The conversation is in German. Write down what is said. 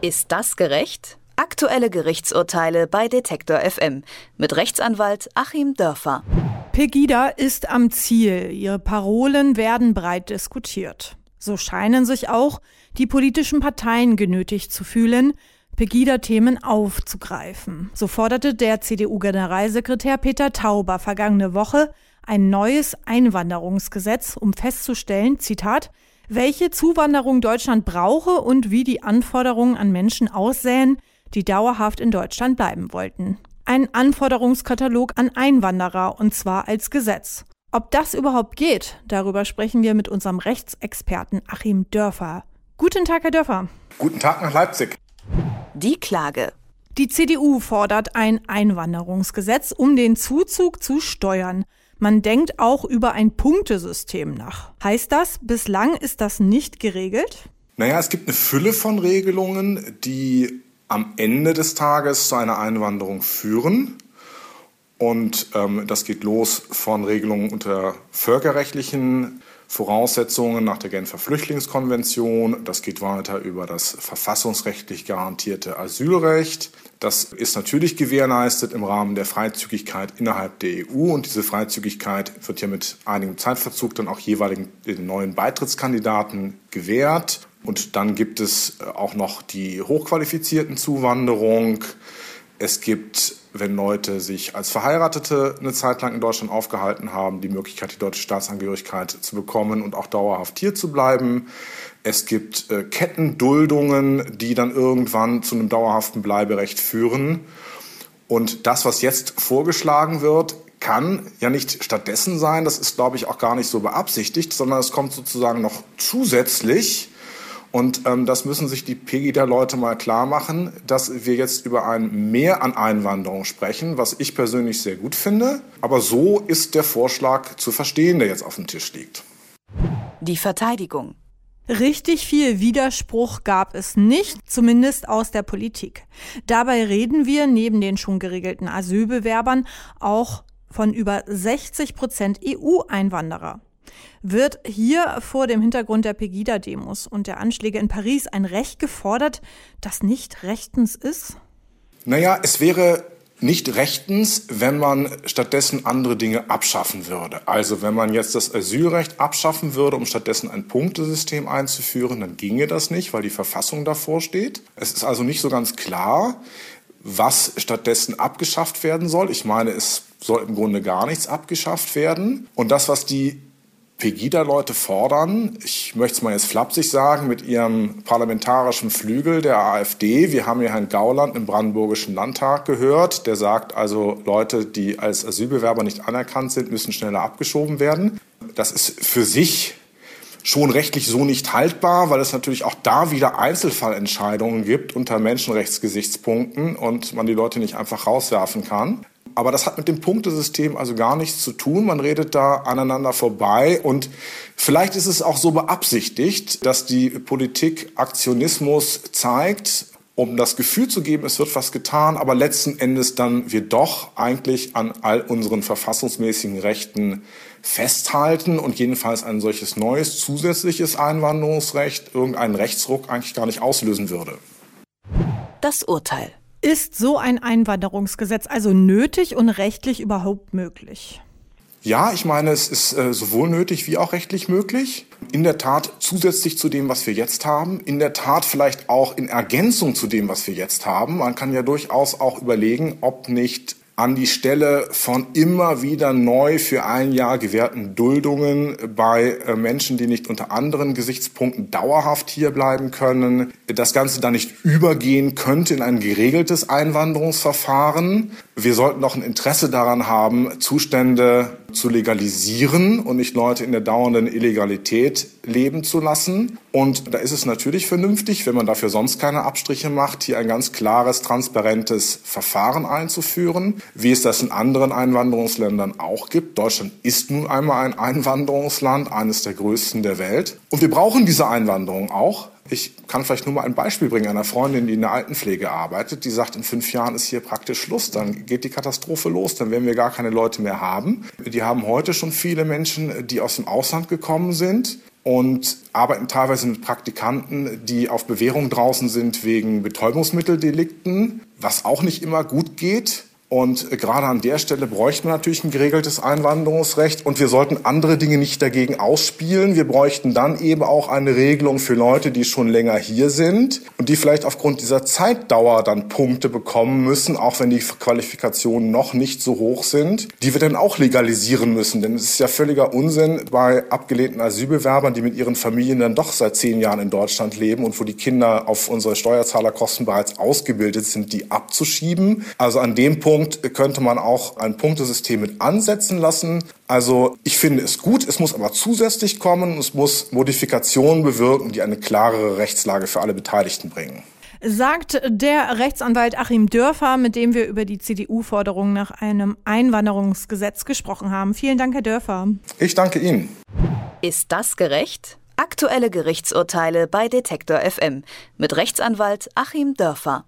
Ist das gerecht? Aktuelle Gerichtsurteile bei Detektor FM mit Rechtsanwalt Achim Dörfer. Pegida ist am Ziel. Ihre Parolen werden breit diskutiert. So scheinen sich auch die politischen Parteien genötigt zu fühlen, Pegida-Themen aufzugreifen. So forderte der CDU-Generalsekretär Peter Tauber vergangene Woche ein neues Einwanderungsgesetz, um festzustellen, Zitat, welche Zuwanderung Deutschland brauche und wie die Anforderungen an Menschen aussähen, die dauerhaft in Deutschland bleiben wollten. Ein Anforderungskatalog an Einwanderer und zwar als Gesetz. Ob das überhaupt geht, darüber sprechen wir mit unserem Rechtsexperten Achim Dörfer. Guten Tag, Herr Dörfer. Guten Tag nach Leipzig. Die Klage. Die CDU fordert ein Einwanderungsgesetz, um den Zuzug zu steuern. Man denkt auch über ein Punktesystem nach. Heißt das, bislang ist das nicht geregelt? Naja, es gibt eine Fülle von Regelungen, die am Ende des Tages zu einer Einwanderung führen. Und ähm, das geht los von Regelungen unter völkerrechtlichen Voraussetzungen nach der Genfer Flüchtlingskonvention. Das geht weiter über das verfassungsrechtlich garantierte Asylrecht. Das ist natürlich gewährleistet im Rahmen der Freizügigkeit innerhalb der EU und diese Freizügigkeit wird ja mit einigem Zeitverzug dann auch jeweiligen neuen Beitrittskandidaten gewährt. Und dann gibt es auch noch die hochqualifizierten Zuwanderung. Es gibt, wenn Leute sich als Verheiratete eine Zeit lang in Deutschland aufgehalten haben, die Möglichkeit, die deutsche Staatsangehörigkeit zu bekommen und auch dauerhaft hier zu bleiben. Es gibt äh, Kettenduldungen, die dann irgendwann zu einem dauerhaften Bleiberecht führen. Und das, was jetzt vorgeschlagen wird, kann ja nicht stattdessen sein. Das ist, glaube ich, auch gar nicht so beabsichtigt, sondern es kommt sozusagen noch zusätzlich. Und ähm, das müssen sich die Pegida-Leute mal klar machen, dass wir jetzt über ein Mehr an Einwanderung sprechen, was ich persönlich sehr gut finde. Aber so ist der Vorschlag zu verstehen, der jetzt auf dem Tisch liegt. Die Verteidigung. Richtig viel Widerspruch gab es nicht, zumindest aus der Politik. Dabei reden wir neben den schon geregelten Asylbewerbern auch von über 60 Prozent EU-Einwanderer. Wird hier vor dem Hintergrund der Pegida-Demos und der Anschläge in Paris ein Recht gefordert, das nicht rechtens ist? Naja, es wäre nicht rechtens, wenn man stattdessen andere Dinge abschaffen würde. Also wenn man jetzt das Asylrecht abschaffen würde, um stattdessen ein Punktesystem einzuführen, dann ginge das nicht, weil die Verfassung davor steht. Es ist also nicht so ganz klar, was stattdessen abgeschafft werden soll. Ich meine, es soll im Grunde gar nichts abgeschafft werden. Und das, was die Pegida-Leute fordern, ich möchte es mal jetzt flapsig sagen, mit ihrem parlamentarischen Flügel der AfD. Wir haben hier Herrn Gauland im Brandenburgischen Landtag gehört, der sagt also, Leute, die als Asylbewerber nicht anerkannt sind, müssen schneller abgeschoben werden. Das ist für sich schon rechtlich so nicht haltbar, weil es natürlich auch da wieder Einzelfallentscheidungen gibt unter Menschenrechtsgesichtspunkten und man die Leute nicht einfach rauswerfen kann. Aber das hat mit dem Punktesystem also gar nichts zu tun. Man redet da aneinander vorbei und vielleicht ist es auch so beabsichtigt, dass die Politik Aktionismus zeigt, um das Gefühl zu geben, es wird was getan, aber letzten Endes dann wir doch eigentlich an all unseren verfassungsmäßigen Rechten festhalten und jedenfalls ein solches neues zusätzliches Einwanderungsrecht irgendeinen Rechtsruck eigentlich gar nicht auslösen würde. Das Urteil. Ist so ein Einwanderungsgesetz also nötig und rechtlich überhaupt möglich? Ja, ich meine, es ist äh, sowohl nötig wie auch rechtlich möglich. In der Tat zusätzlich zu dem, was wir jetzt haben. In der Tat vielleicht auch in Ergänzung zu dem, was wir jetzt haben. Man kann ja durchaus auch überlegen, ob nicht an die Stelle von immer wieder neu für ein Jahr gewährten Duldungen bei äh, Menschen, die nicht unter anderen Gesichtspunkten dauerhaft hier bleiben können, das Ganze dann nicht übergehen könnte in ein geregeltes Einwanderungsverfahren. Wir sollten doch ein Interesse daran haben, Zustände zu legalisieren und nicht Leute in der dauernden Illegalität leben zu lassen. Und da ist es natürlich vernünftig, wenn man dafür sonst keine Abstriche macht, hier ein ganz klares, transparentes Verfahren einzuführen, wie es das in anderen Einwanderungsländern auch gibt. Deutschland ist nun einmal ein Einwanderungsland, eines der größten der Welt. Und wir brauchen diese Einwanderung auch. Ich kann vielleicht nur mal ein Beispiel bringen einer Freundin, die in der Altenpflege arbeitet. Die sagt, in fünf Jahren ist hier praktisch Schluss. Dann geht die Katastrophe los. Dann werden wir gar keine Leute mehr haben. Die haben heute schon viele Menschen, die aus dem Ausland gekommen sind. und arbeiten teilweise mit Praktikanten, die auf Bewährung draußen sind wegen Betäubungsmitteldelikten, was auch nicht immer gut geht. Und gerade an der Stelle bräuchten wir natürlich ein geregeltes Einwanderungsrecht und wir sollten andere Dinge nicht dagegen ausspielen. Wir bräuchten dann eben auch eine Regelung für Leute, die schon länger hier sind und die vielleicht aufgrund dieser Zeitdauer dann Punkte bekommen müssen, auch wenn die Qualifikationen noch nicht so hoch sind, die wir dann auch legalisieren müssen. Denn es ist ja völliger Unsinn bei abgelehnten Asylbewerbern, die mit ihren Familien dann doch seit zehn Jahren in Deutschland leben und wo die Kinder auf unsere Steuerzahlerkosten bereits ausgebildet sind, die abzuschieben. Also an dem Punkt Punkt könnte man auch ein Punktesystem mit ansetzen lassen. Also ich finde es gut, es muss aber zusätzlich kommen, es muss Modifikationen bewirken, die eine klarere Rechtslage für alle Beteiligten bringen. Sagt der Rechtsanwalt Achim Dörfer, mit dem wir über die CDU-Forderung nach einem Einwanderungsgesetz gesprochen haben. Vielen Dank, Herr Dörfer. Ich danke Ihnen. Ist das gerecht? Aktuelle Gerichtsurteile bei Detektor FM mit Rechtsanwalt Achim Dörfer.